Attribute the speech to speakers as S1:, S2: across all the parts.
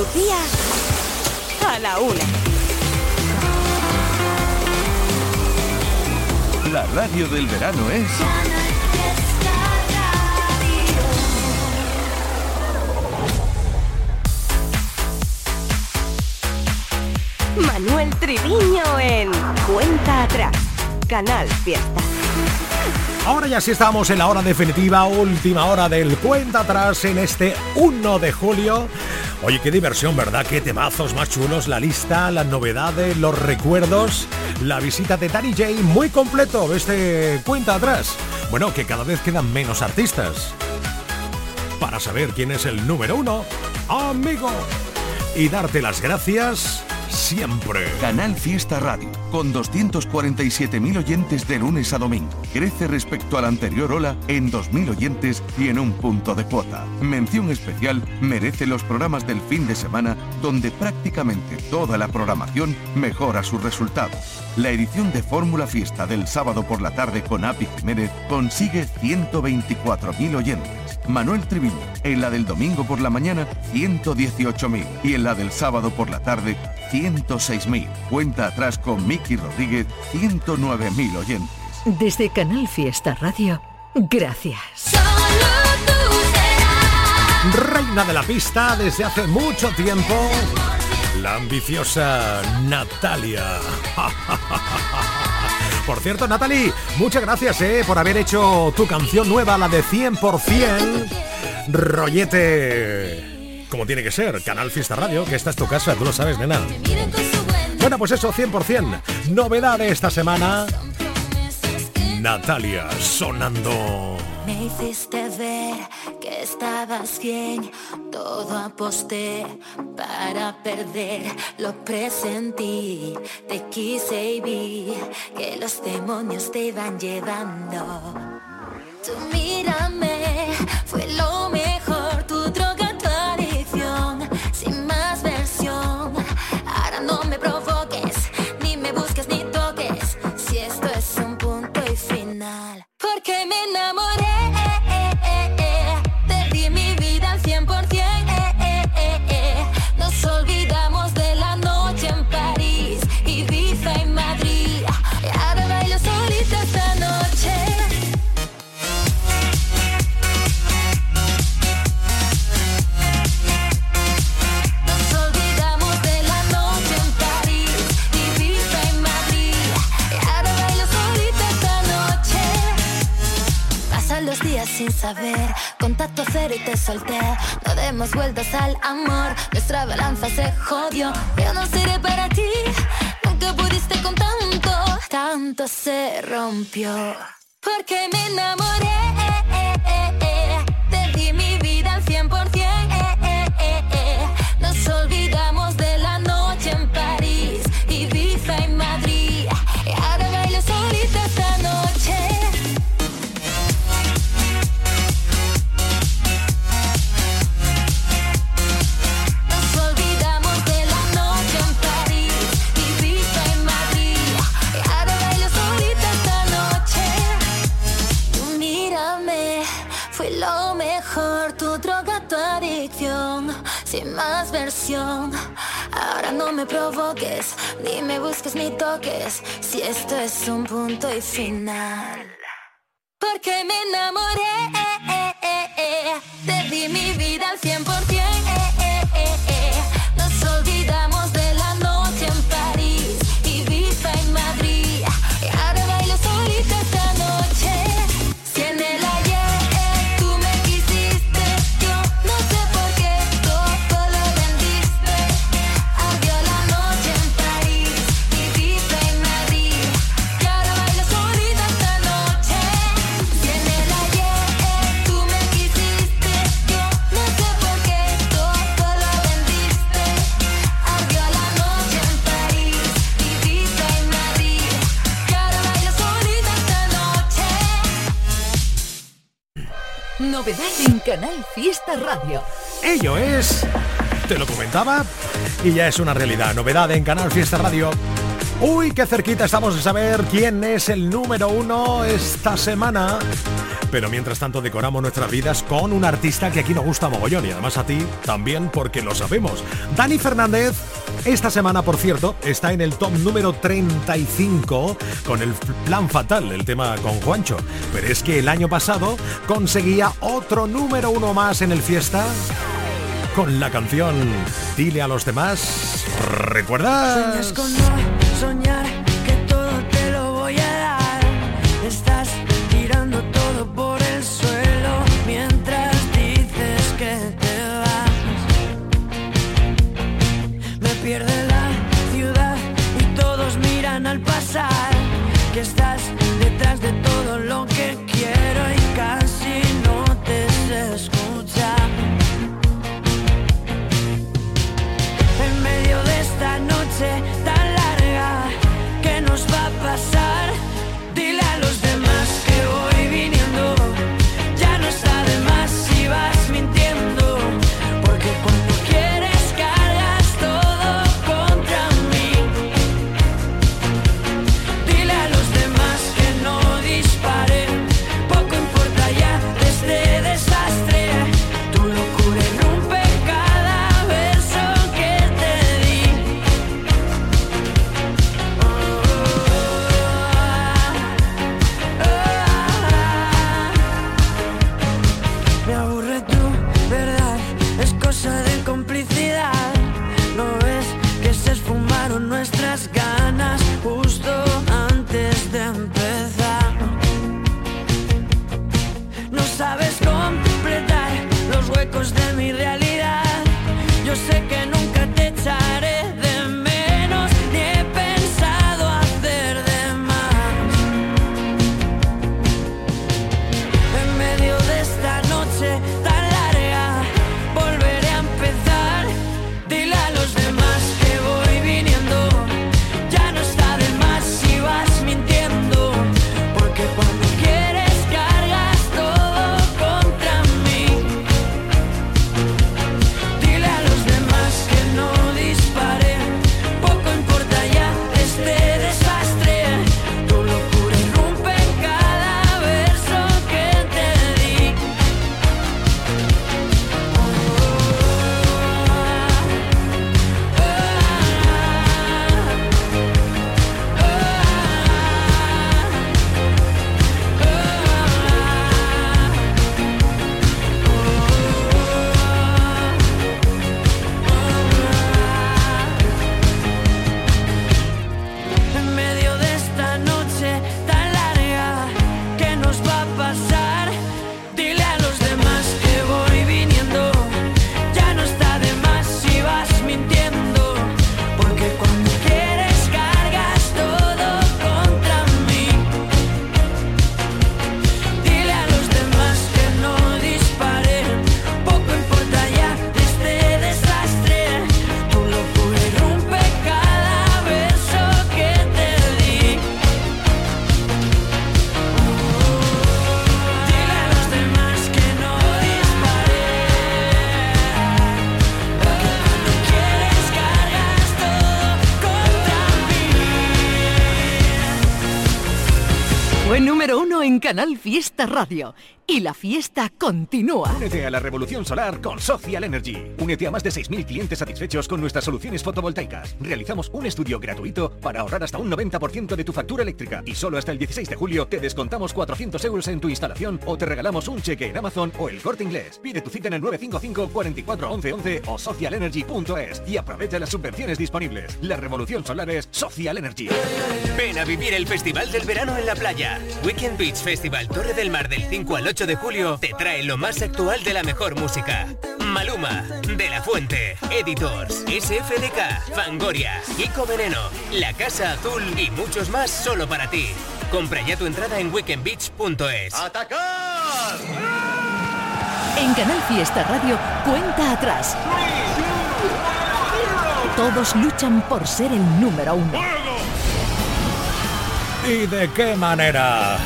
S1: Andalucía a la una.
S2: La radio del verano es...
S1: Manuel Triviño en Cuenta Atrás, Canal Fiesta.
S3: Ahora ya sí estamos en la hora definitiva, última hora del cuenta atrás en este 1 de julio. Oye, qué diversión, ¿verdad? Qué temazos más chulos, la lista, las novedades, los recuerdos, la visita de Danny J, muy completo este cuenta atrás. Bueno, que cada vez quedan menos artistas. Para saber quién es el número uno, amigo. Y darte las gracias siempre.
S2: Canal Fiesta Radio, con 247.000 oyentes de lunes a domingo. Crece respecto a la anterior ola en 2.000 oyentes y en un punto de cuota. Mención especial merece los programas del fin de semana, donde prácticamente toda la programación mejora sus resultados. La edición de Fórmula Fiesta del sábado por la tarde con Api Jiménez consigue 124.000 oyentes. Manuel Triviño, en la del domingo por la mañana, 118.000 y en la del sábado por la tarde, 106.000. Cuenta atrás con Miki Rodríguez, 109.000 oyentes.
S4: Desde Canal Fiesta Radio, gracias.
S3: Reina de la pista desde hace mucho tiempo, la ambiciosa Natalia. Por cierto, Natalie, muchas gracias eh, por haber hecho tu canción nueva, la de 100%. Rollete. Como tiene que ser, Canal Fiesta Radio, que esta es tu casa, tú lo sabes, nena. Bueno, pues eso, 100%. Novedad de esta semana. Natalia sonando.
S5: Me hiciste ver que estabas bien, todo aposté para perder, lo presentí, te quise y vi que los demonios te iban llevando. Tú mírame, final. Porque me enamoré. Contacto cero y te solté. No demos vueltas al amor, nuestra balanza se jodió. Yo no seré para ti, nunca pudiste con tanto, tanto se rompió. Porque me enamoré, te di mi vida al 100%. Ahora no me provoques, ni me busques ni toques, si esto es un punto y final. Porque me enamoré, te di mi vida al 100%.
S4: Canal Fiesta Radio.
S3: Ello es, te lo comentaba, y ya es una realidad. Novedad en Canal Fiesta Radio. Uy, qué cerquita estamos de saber quién es el número uno esta semana. Pero mientras tanto decoramos nuestras vidas con un artista que aquí nos gusta mogollón y además a ti también porque lo sabemos. Dani Fernández, esta semana por cierto, está en el top número 35 con el plan fatal, el tema con Juancho. Pero es que el año pasado conseguía otro número uno más en el fiesta con la canción Dile a los demás. ¿Recuerdas?
S6: Soñar que todo te lo voy a dar. Que estás
S4: Canal Fiesta Radio. Y la fiesta continúa.
S7: Únete a la revolución solar con Social Energy. Únete a más de 6.000 clientes satisfechos con nuestras soluciones fotovoltaicas. Realizamos un estudio gratuito para ahorrar hasta un 90% de tu factura eléctrica. Y solo hasta el 16 de julio te descontamos 400 euros en tu instalación o te regalamos un cheque en Amazon o el corte inglés. Pide tu cita en el 955 44 11 11 o socialenergy.es y aprovecha las subvenciones disponibles. La revolución solar es Social Energy.
S8: Ven a vivir el Festival del Verano en la playa. Weekend Beach Festival Torre del Mar del 5 al 8 de julio te trae lo más actual de la mejor música. Maluma, De La Fuente, Editors, SFDK, Fangoria, Kiko Veneno, La Casa Azul y muchos más solo para ti. Compra ya tu entrada en weekendbeach.es.
S4: En Canal Fiesta Radio, cuenta atrás. Todos luchan por ser el número uno.
S3: ¿Y de qué manera?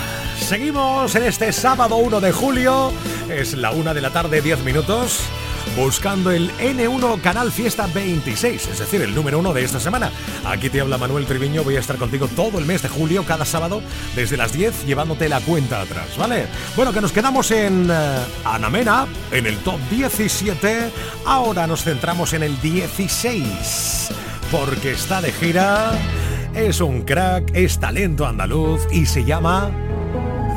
S3: Seguimos en este sábado 1 de julio, es la una de la tarde, 10 minutos. buscando el N1 Canal Fiesta 26, es decir, el número uno de esta semana. Aquí te habla Manuel Triviño, voy a estar contigo todo el mes de julio, cada sábado, desde las 10, llevándote la cuenta atrás, ¿vale? Bueno, que nos quedamos en uh, Anamena, en el top 17, ahora nos centramos en el 16, porque está de gira, es un crack, es talento andaluz y se llama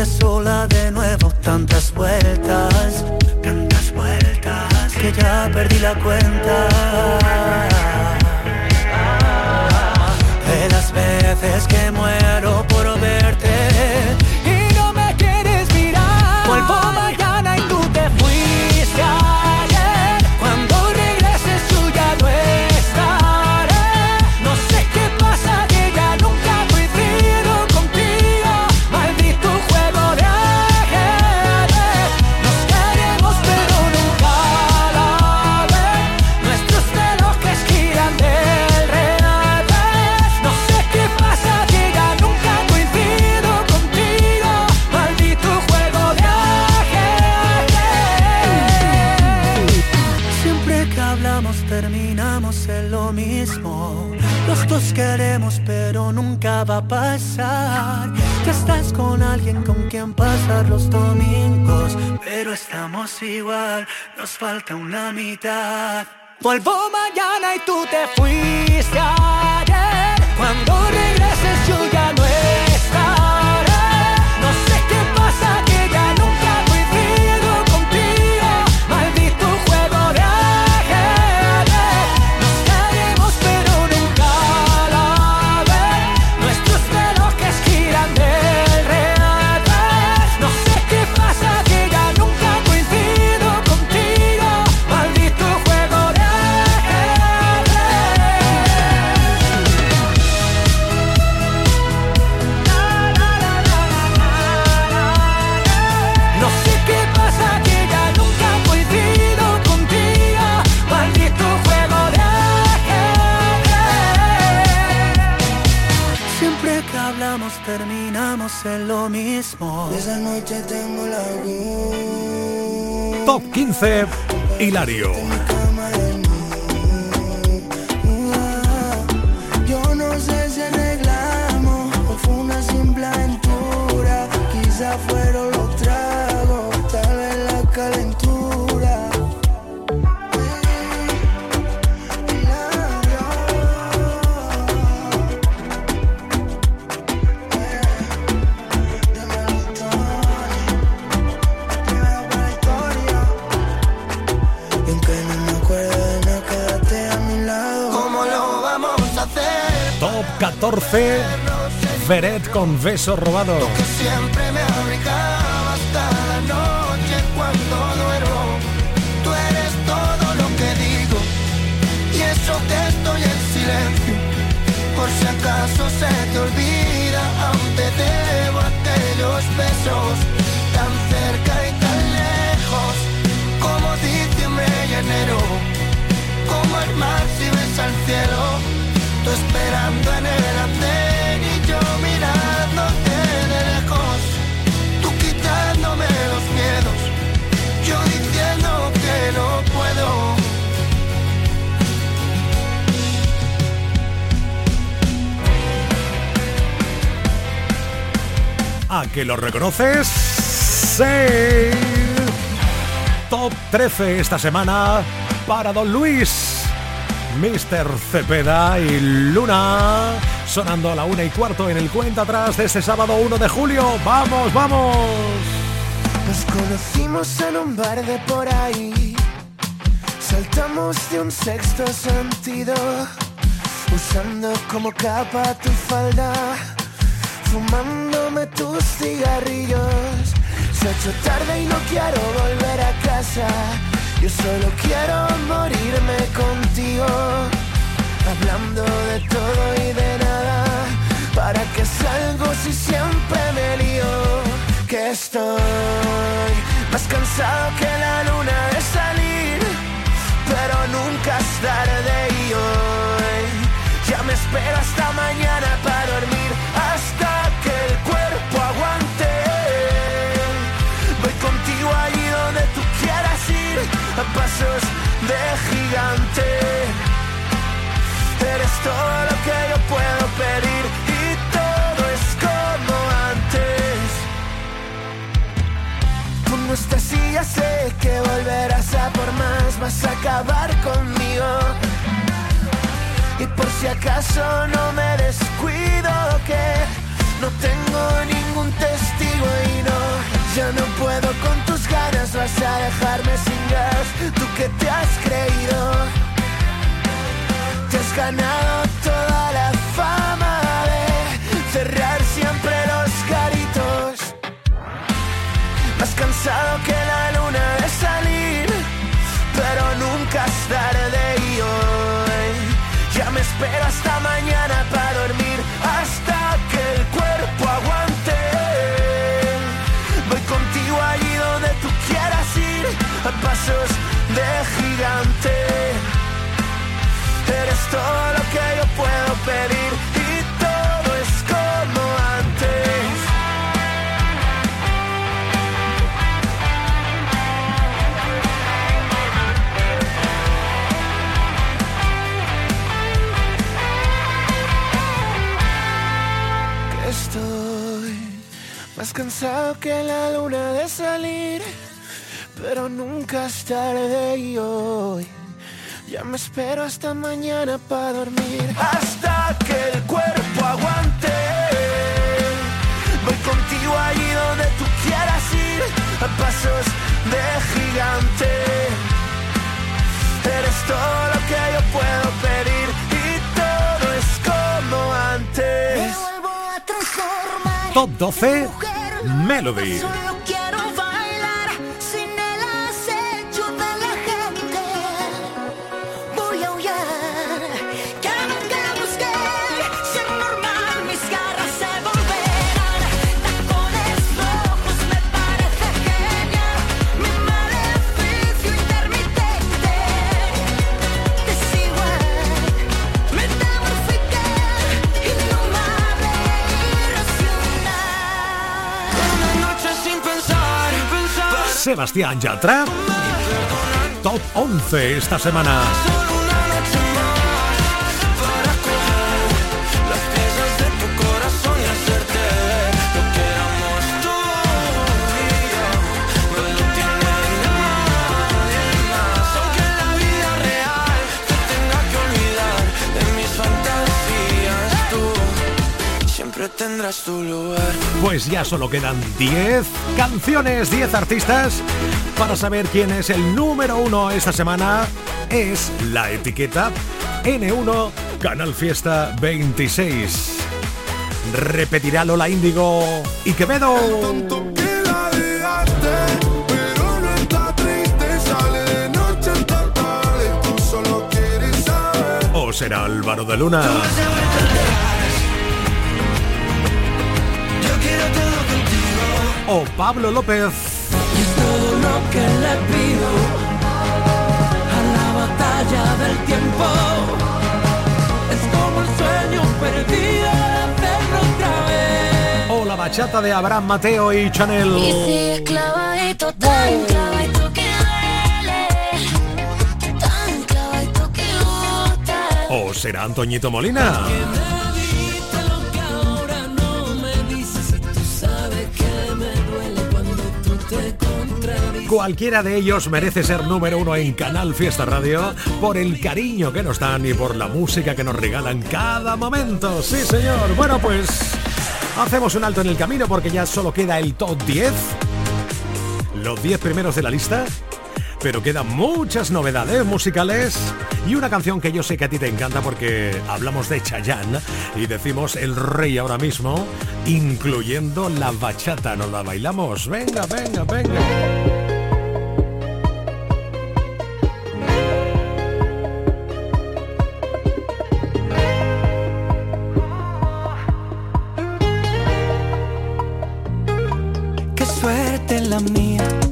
S9: tú dices mismo.
S10: Esa noche tengo la
S3: Top 15, Hilario. 14, Feret con beso robado.
S10: Siempre me abrigaba hasta la noche cuando duermo. Tú eres todo lo que digo y eso que estoy en silencio. Por si acaso se te olvida, aún te debo aquellos besos tan cerca y tan lejos como diciembre y enero. Como el mar si ves al cielo, tú esperando en el
S3: que lo reconoces? Top 13 esta semana para Don Luis. Mr. Cepeda y Luna sonando a la una y cuarto en el cuenta atrás de este sábado 1 de julio. ¡Vamos, vamos!
S11: Nos conocimos en un bar de por ahí. Saltamos de un sexto sentido, usando como capa tu falda, tus cigarrillos. Se ha hecho tarde y no quiero volver a casa. Yo solo quiero morirme contigo, hablando de todo y de nada. ¿Para que salgo si siempre me lío? Que estoy más cansado que la luna de salir, pero nunca es tarde y hoy ya me espero hasta mañana para dormir, hasta Voy contigo allí donde tú quieras ir, a pasos de gigante. Eres todo lo que yo puedo pedir y todo es como antes. Estás y ya sé que volverás a por más, vas a acabar conmigo. Y por si acaso no me descuido que no tengo ningún testigo y no, ya no puedo con tus ganas, vas a dejarme sin gas, tú que te has creído. Te has ganado toda la fama de cerrar siempre los caritos. Más cansado que la luna de salir, pero nunca es tarde y hoy ya me espero hasta mañana para más cansado que la luna de salir, pero nunca es tarde y hoy. Ya me espero hasta mañana para dormir. Hasta que el cuerpo aguante. Voy contigo allí donde tú quieras ir. A pasos de gigante. Eres todo lo que yo puedo pedir. Y todo es como antes.
S3: Top 12 Melody. Sebastián Yatra. Top 11 esta semana.
S11: Tendrás tu lugar.
S3: Pues ya solo quedan 10 canciones, 10 artistas. Para saber quién es el número uno esta semana, es la etiqueta N1 Canal Fiesta 26. Repetirá Lola Índigo y Quevedo. O será Álvaro de Luna. O Pablo López.
S10: Y es todo lo que le pido a la batalla del tiempo. Es como el sueño perdido de hacerlo otra vez.
S3: O la bachata de Abraham Mateo y Chanel.
S12: Y sigues clavadito, tan clavadito que duele, tan clavadito que gusta.
S3: O será Antoñito Molina. Cualquiera de ellos merece ser número uno en Canal Fiesta Radio por el cariño que nos dan y por la música que nos regalan cada momento. Sí, señor. Bueno, pues hacemos un alto en el camino porque ya solo queda el top 10. Los 10 primeros de la lista. Pero quedan muchas novedades musicales y una canción que yo sé que a ti te encanta porque hablamos de Chayanne y decimos el rey ahora mismo, incluyendo la bachata. ¿Nos la bailamos? Venga, venga, venga.
S6: Mía,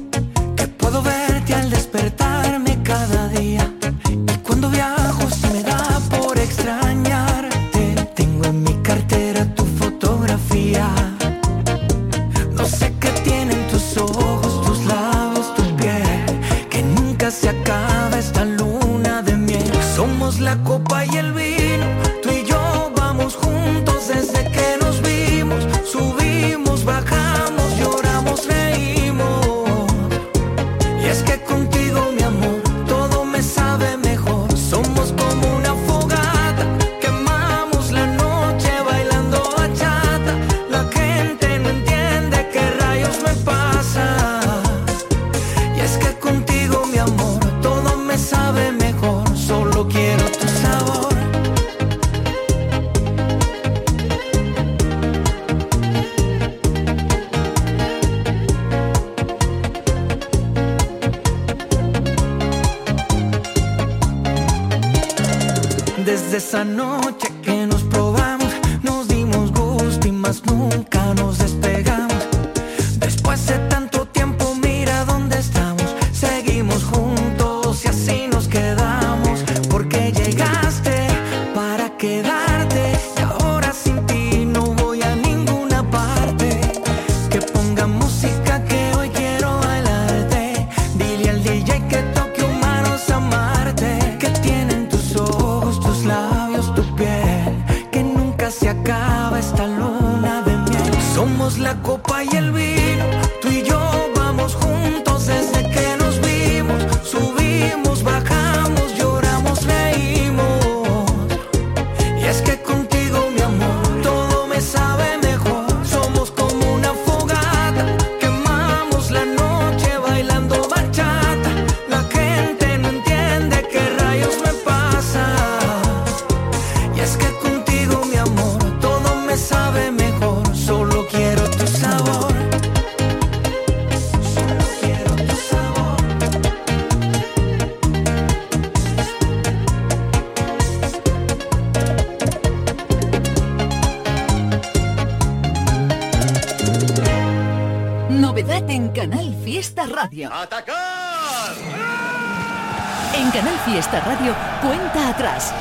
S4: Radio, cuenta atrás.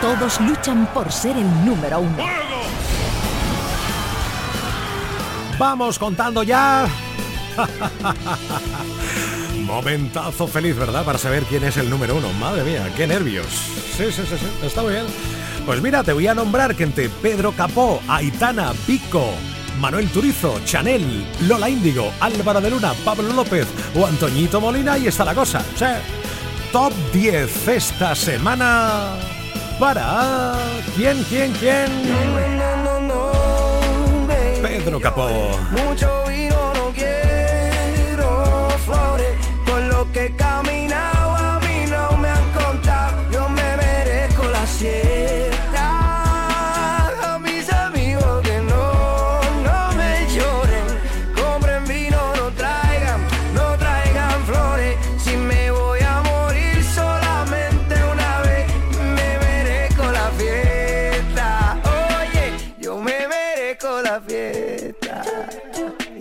S4: Todos luchan por ser el número uno.
S3: Vamos contando ya. Momentazo feliz, ¿verdad? Para saber quién es el número uno. Madre mía, qué nervios. Sí, sí, sí, sí. Está muy bien. Pues mira, te voy a nombrar que entre Pedro Capó, Aitana, Pico, Manuel Turizo, Chanel, Lola Índigo, Álvaro de Luna, Pablo López o Antoñito Molina, ahí está la cosa. Top 10 esta semana para... ¿Quién, quién, quién? Pedro Capó.
S10: Mucho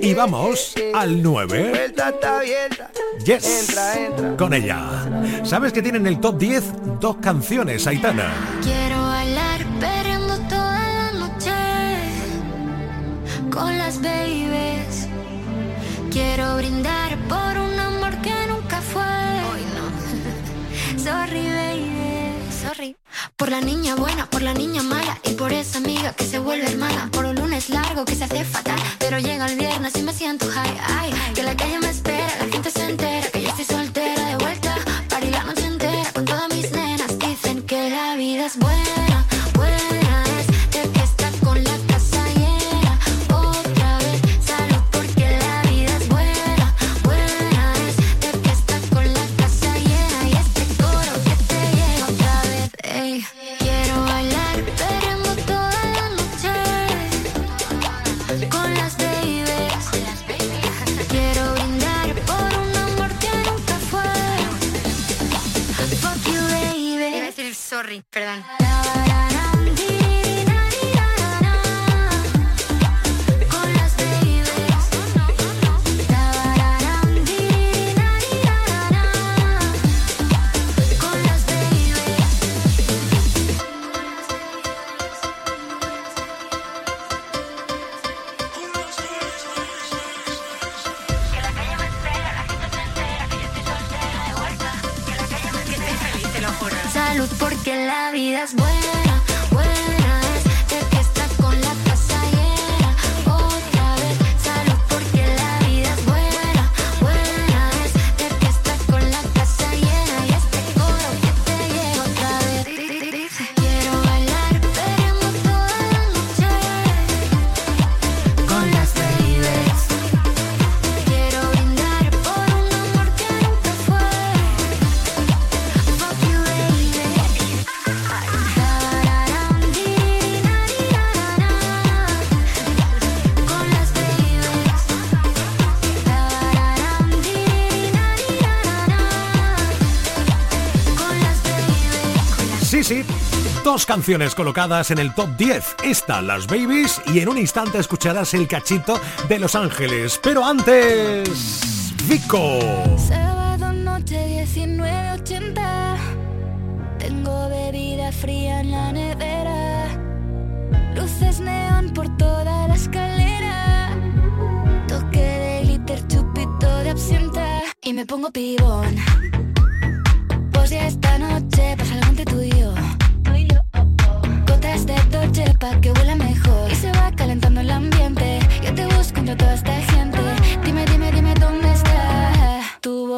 S3: Y vamos al 9.
S10: Puerta está abierta.
S3: Yes.
S10: Entra, entra.
S3: Con ella. ¿Sabes que tienen el top 10 dos canciones, Aitana?
S13: Quiero bailar perreando toda la noche con las babies. Quiero brindar por un amor que nunca fue. Hoy no. Sorry, baby. Por la niña buena, por la niña mala y por esa amiga que se vuelve hermana. Por un lunes
S12: es largo, que se hace fatal. Pero llega el viernes y me siento high. Ay, que la calle me espera, la gente se entera.
S3: Dos canciones colocadas en el top 10. Esta, Las Babies, y en un instante escucharás el cachito de Los Ángeles. Pero antes. Vico.
S12: Sábado noche 19.80 Tengo bebida fría en la nevera Luces neón por toda la escalera Toque de glitter, chupito de absenta Y me pongo pibón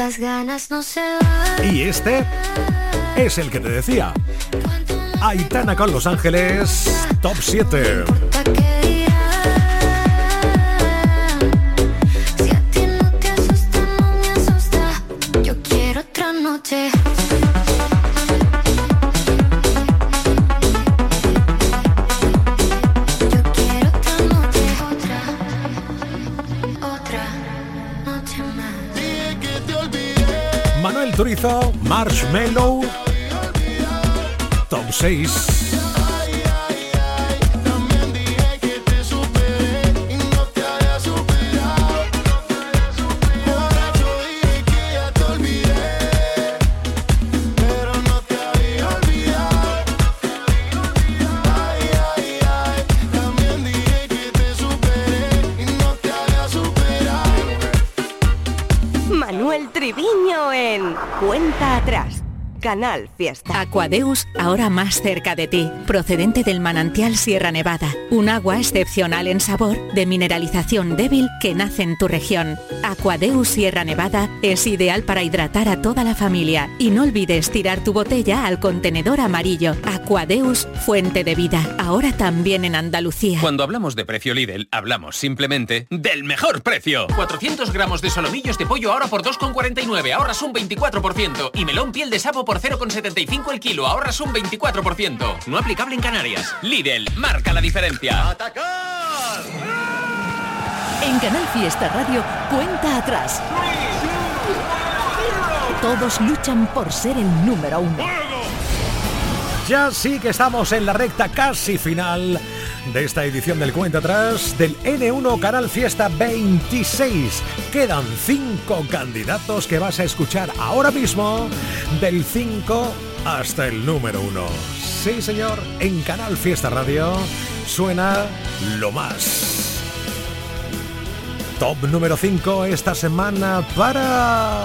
S12: estas ganas no se van.
S3: Y este es el que te decía. Aitana con Los Ángeles, top 7. Turizo, Marshmallow, top 6.
S1: Canal Fiesta.
S13: Aquadeus, ahora más cerca de ti, procedente del manantial Sierra Nevada, un agua excepcional en sabor, de mineralización débil que nace en tu región. Aquadeus Sierra Nevada es ideal para hidratar a toda la familia y no olvides tirar tu botella al contenedor amarillo. Aquadeus, fuente de vida, ahora también en Andalucía.
S14: Cuando hablamos de precio Lidl, hablamos simplemente del mejor precio. 400 gramos de solomillos de pollo ahora por 2,49, ahorras un 24%. Y melón piel de sapo por 0,75 el kilo, ahorras un 24%. No aplicable en Canarias. Lidl, marca la diferencia.
S4: En Canal Fiesta Radio, cuenta atrás. Todos luchan por ser el número uno.
S3: Ya sí que estamos en la recta casi final de esta edición del Cuenta Atrás del N1 Canal Fiesta 26. Quedan cinco candidatos que vas a escuchar ahora mismo del 5 hasta el número 1. Sí, señor, en Canal Fiesta Radio suena lo más. Top número 5 esta semana para...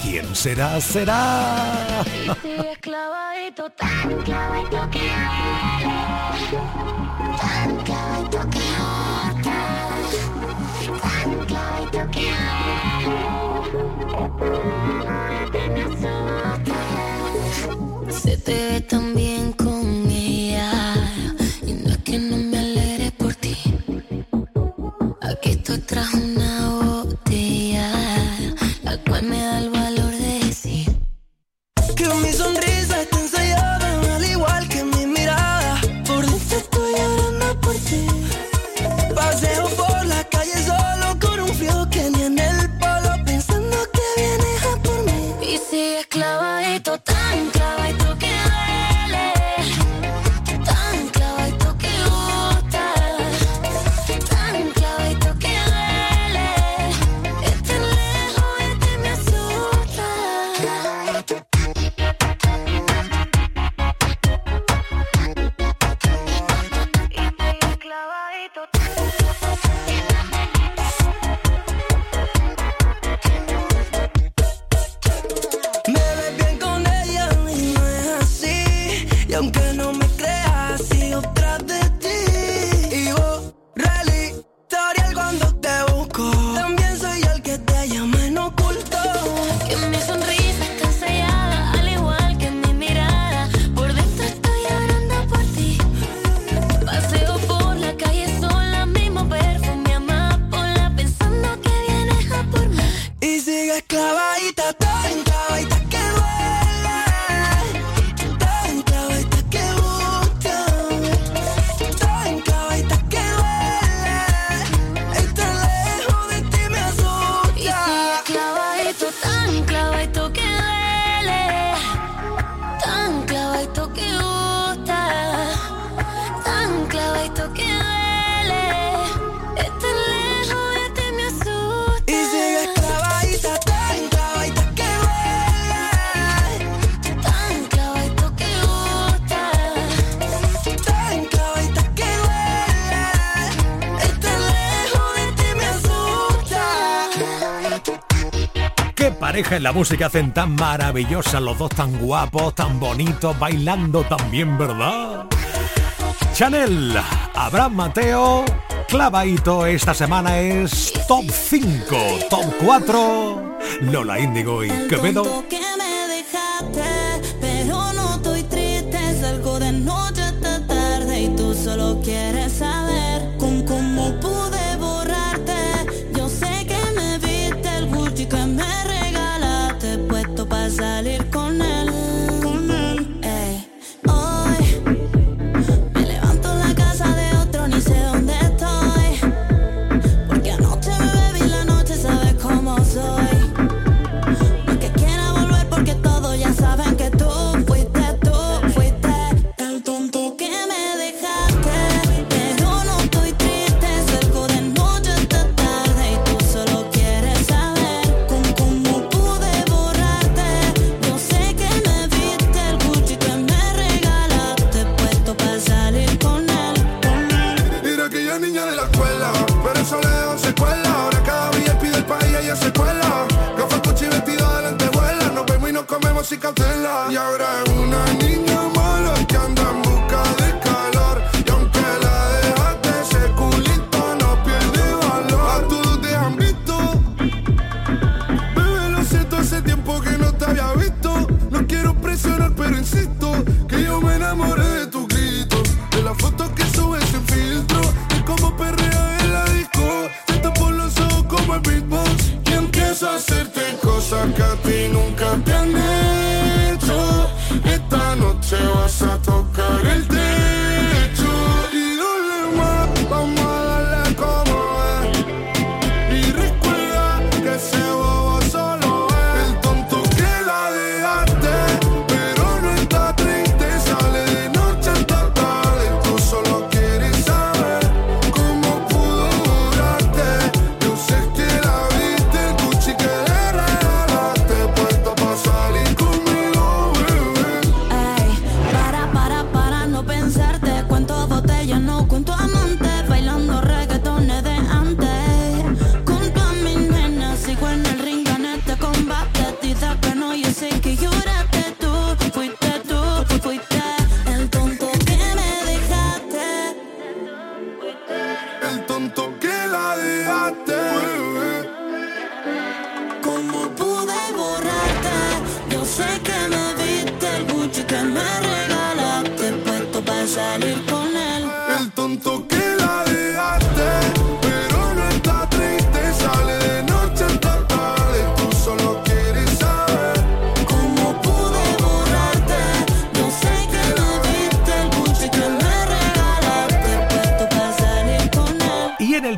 S3: ¿Quién será? Será... ¿Qué pareja en la música hacen tan maravillosa? Los dos tan guapos, tan bonitos, bailando tan bien, ¿verdad? Chanel, Abraham Mateo, clavadito esta semana es top 5, top 4
S12: Lola Índigo y Quevedo.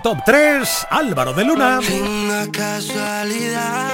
S12: Top 3, Álvaro de Luna.
S10: Una casualidad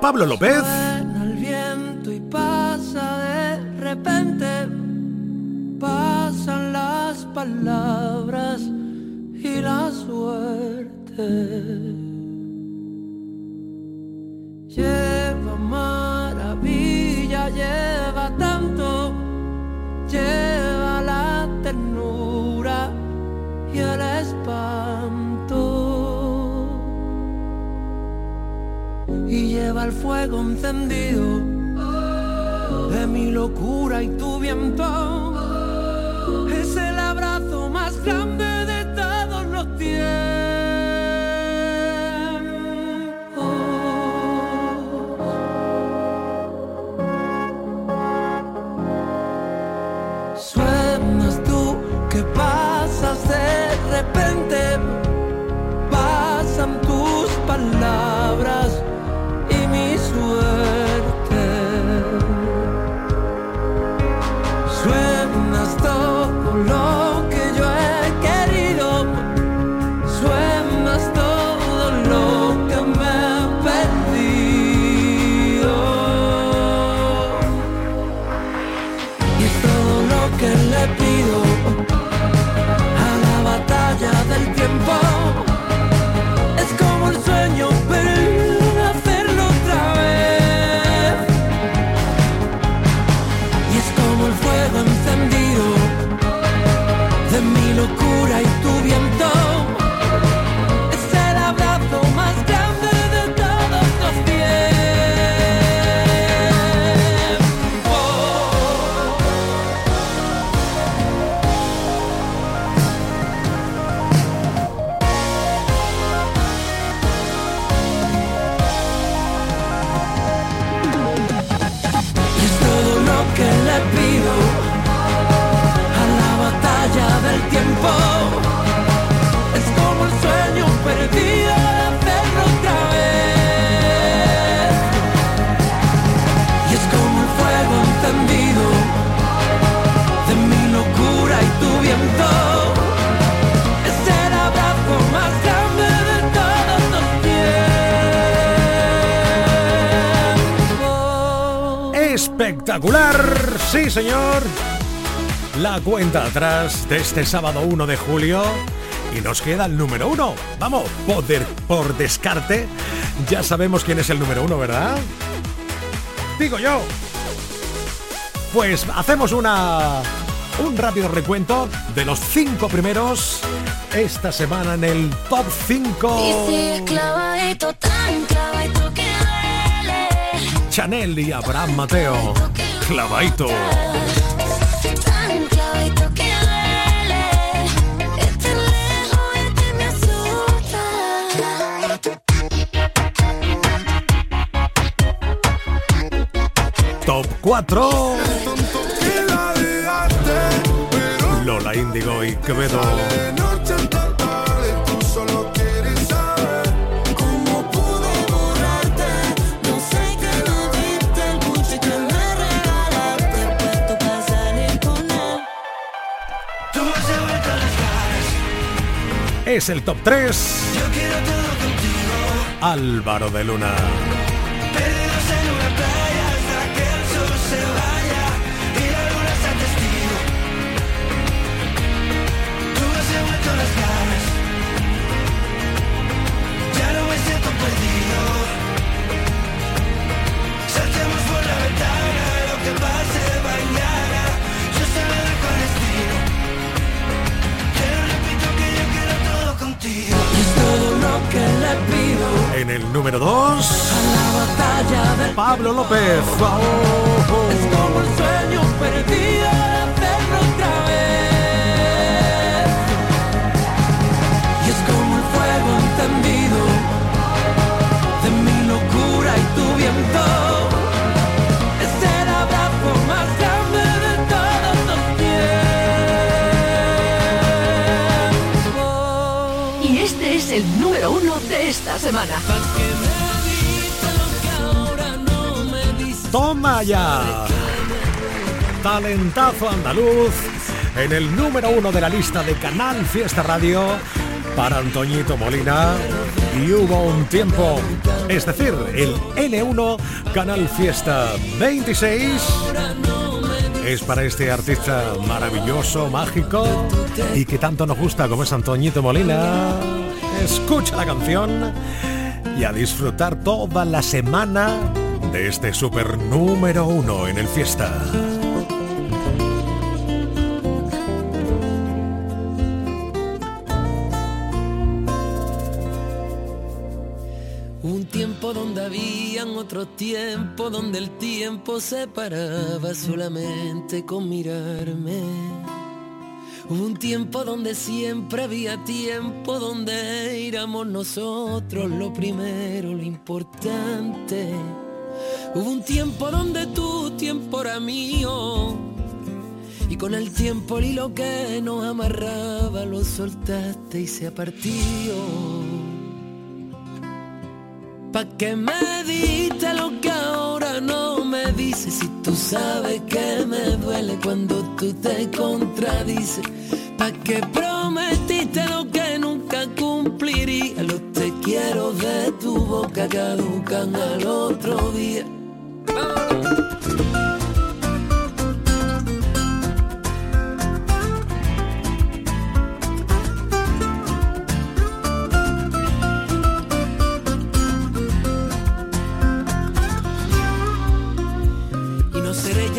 S3: Pablo López.
S6: y lleva el fuego encendido de mi locura y tu viento. Es el abrazo más grande.
S3: espectacular. Sí, señor. La cuenta atrás de este sábado 1 de julio. Y nos queda el número uno. Vamos, poder por descarte. Ya sabemos quién es el número uno, ¿verdad? Digo yo. Pues hacemos una. un rápido recuento de los cinco primeros esta semana en el top 5. Chanel y Abraham Mateo. Clavaito. Top 4 Lola Índigo y Quevedo Es el top 3.
S10: Yo quiero todo
S3: Álvaro de Luna.
S10: En el
S3: número 2, Pablo López. Oh, oh.
S6: Es como el sueño perdido.
S4: esta semana.
S3: Toma ya. Talentazo andaluz en el número uno de la lista de Canal Fiesta Radio para Antoñito Molina y hubo un tiempo, es decir, el N1 Canal Fiesta 26 es para este artista maravilloso, mágico y que tanto nos gusta como es Antoñito Molina. Escucha la canción y a disfrutar toda la semana de este super número uno en el fiesta.
S6: Un tiempo donde habían otro tiempo, donde el tiempo se paraba solamente con mirarme. Hubo un tiempo donde siempre había tiempo, donde éramos nosotros lo primero, lo importante. Hubo un tiempo donde tu tiempo era mío. Y con el tiempo el hilo que nos amarraba lo soltaste y se ha partido. Pa' que me diste lo que ahora no me dices Si tú sabes que me duele cuando tú te contradices. Pa' que prometiste lo que nunca cumpliría. Los te quiero de tu boca caducan al otro día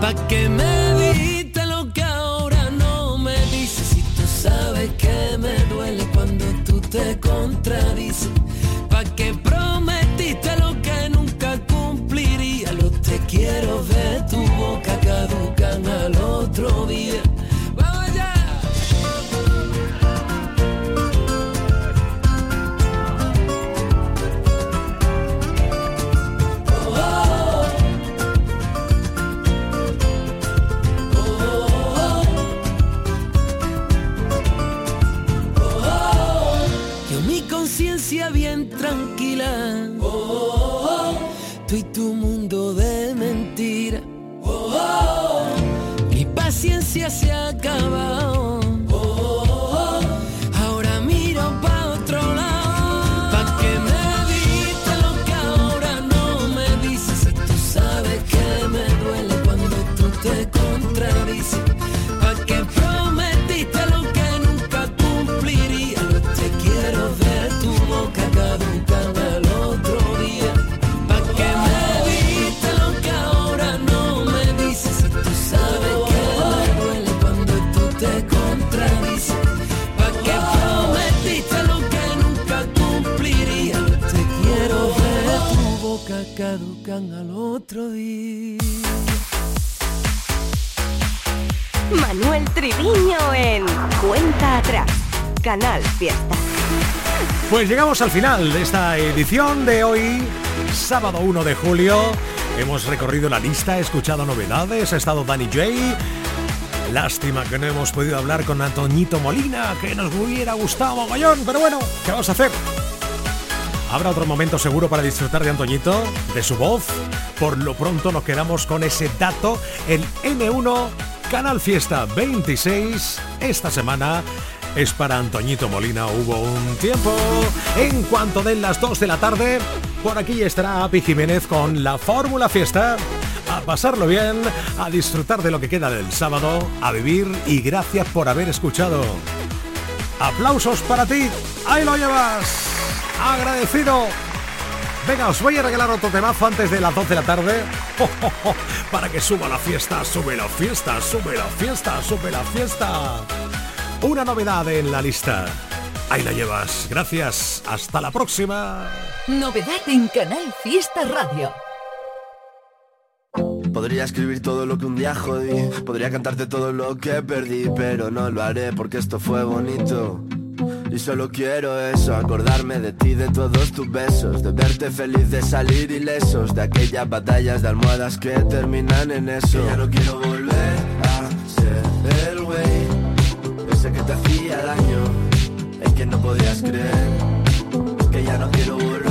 S6: Pa' que me diste lo que ahora no me dices Si tú sabes que me duele cuando tú te contradices. Pa' que prometiste lo que nunca cumpliría. Los te quiero de tu boca caducan al otro
S1: Yes.
S3: Pues llegamos al final de esta edición de hoy, sábado 1 de julio. Hemos recorrido la lista, escuchado novedades, ha estado Danny J. Lástima que no hemos podido hablar con Antoñito Molina, que nos hubiera gustado mogollón, pero bueno, ¿qué vamos a hacer? Habrá otro momento seguro para disfrutar de Antoñito, de su voz. Por lo pronto nos quedamos con ese dato, el N1 Canal Fiesta 26. Esta semana es para Antoñito Molina. Hubo un tiempo. En cuanto den las 2 de la tarde, por aquí estará Api Jiménez con la Fórmula Fiesta. A pasarlo bien, a disfrutar de lo que queda del sábado, a vivir y gracias por haber escuchado. Aplausos para ti. Ahí lo llevas. Agradecido. Venga, os voy a regalar otro temazo antes de las 12 de la tarde. Para que suba la fiesta, sube la fiesta, sube la fiesta, sube la fiesta. Una novedad en la lista. Ahí la llevas. Gracias. Hasta la próxima.
S4: Novedad en Canal Fiesta Radio.
S11: Podría escribir todo lo que un día jodí Podría cantarte todo lo que perdí Pero no lo haré porque esto fue bonito y solo quiero eso, acordarme de ti, de todos tus besos De verte feliz, de salir ilesos De aquellas batallas de almohadas que terminan en eso Ya no quiero volver a ser el daño En que no podías creer Que ya no quiero volver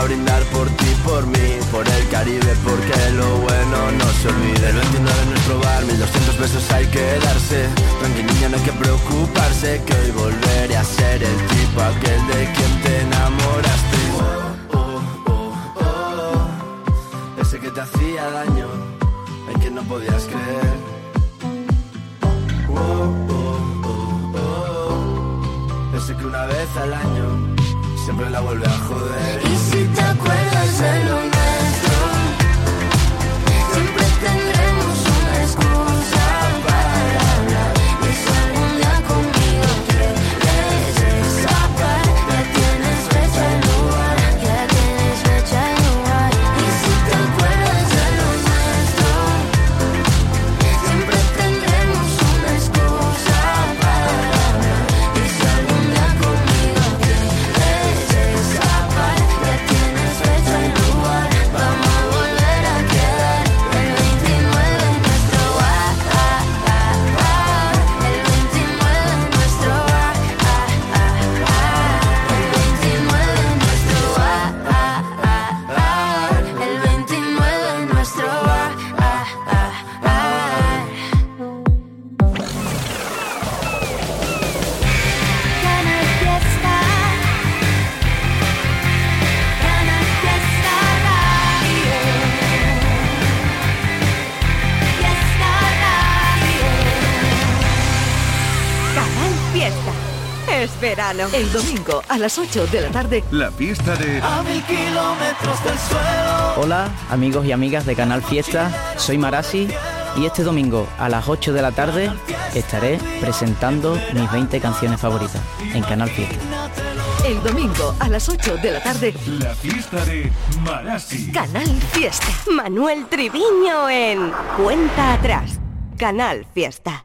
S12: para
S11: brindar Por ti, por mí, por el Caribe Porque lo bueno no se olvide El 29 en nuestro bar, 1200 besos hay que darse Tranqui no hay que preocuparse Que hoy volveré a ser el tipo aquel de quien te enamoraste Oh, oh, oh, oh. Ese que te hacía daño En que no podías creer Oh, oh, oh, oh. Ese que una vez al año siempre la vuelve a joder.
S12: Acuerdas de lo
S1: verano.
S4: El domingo a las 8 de la tarde.
S2: La fiesta de...
S9: A mil kilómetros del suelo.
S15: Hola amigos y amigas de Canal Fiesta, soy Marasi y este domingo a las 8 de la tarde estaré presentando mis 20 canciones favoritas en Canal Fiesta.
S4: El domingo a las 8 de la tarde.
S2: La fiesta de Marasi.
S1: Canal Fiesta. Manuel Triviño en Cuenta Atrás. Canal Fiesta.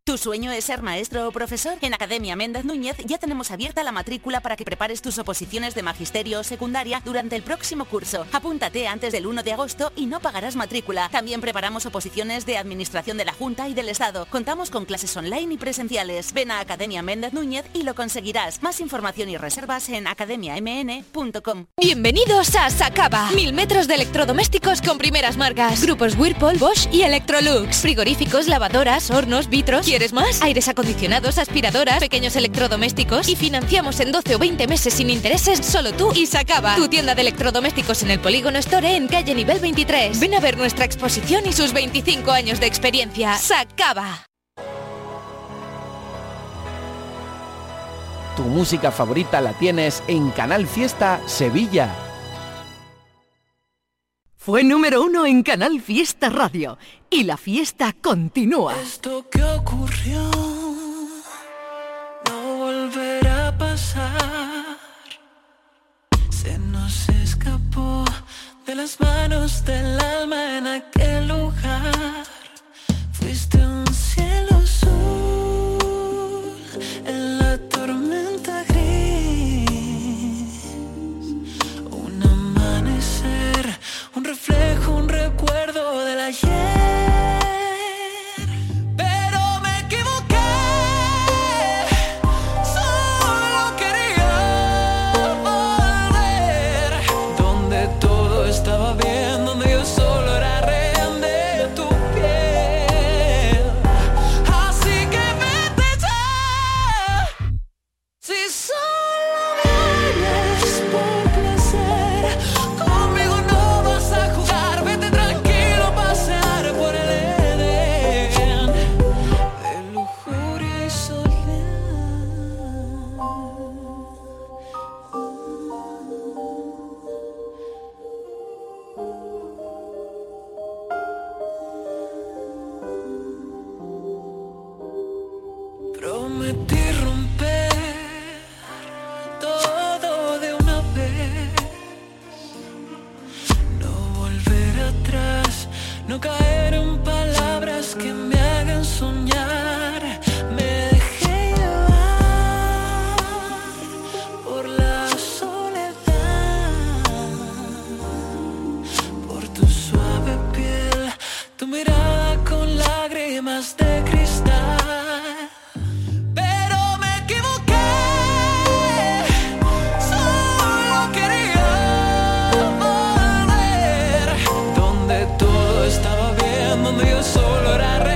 S16: ¿Tu sueño es ser maestro o profesor? En Academia Méndez Núñez ya tenemos abierta la matrícula para que prepares tus oposiciones de magisterio o secundaria durante el próximo curso. Apúntate antes del 1 de agosto y no pagarás matrícula. También preparamos oposiciones de Administración de la Junta y del Estado. Contamos con clases online y presenciales. Ven a Academia Méndez Núñez y lo conseguirás. Más información y reservas en academiamn.com.
S17: Bienvenidos a Sacaba. Mil metros de electrodomésticos con primeras marcas. Grupos Whirlpool, Bosch y Electrolux. Frigoríficos, lavadoras, hornos, vitros. ¿Quieres más? Aires acondicionados, aspiradoras, pequeños electrodomésticos. Y financiamos en 12 o 20 meses sin intereses solo tú y Sacaba. Tu tienda de electrodomésticos en el Polígono Store en calle nivel 23. Ven a ver nuestra exposición y sus 25 años de experiencia. Sacaba.
S18: Tu música favorita la tienes en Canal Fiesta Sevilla.
S4: Fue número uno en Canal Fiesta Radio y la fiesta continúa.
S9: Esto que ocurrió no volverá a pasar. Se nos escapó de las manos del alma en aquel lugar. Bien, donde yo solo era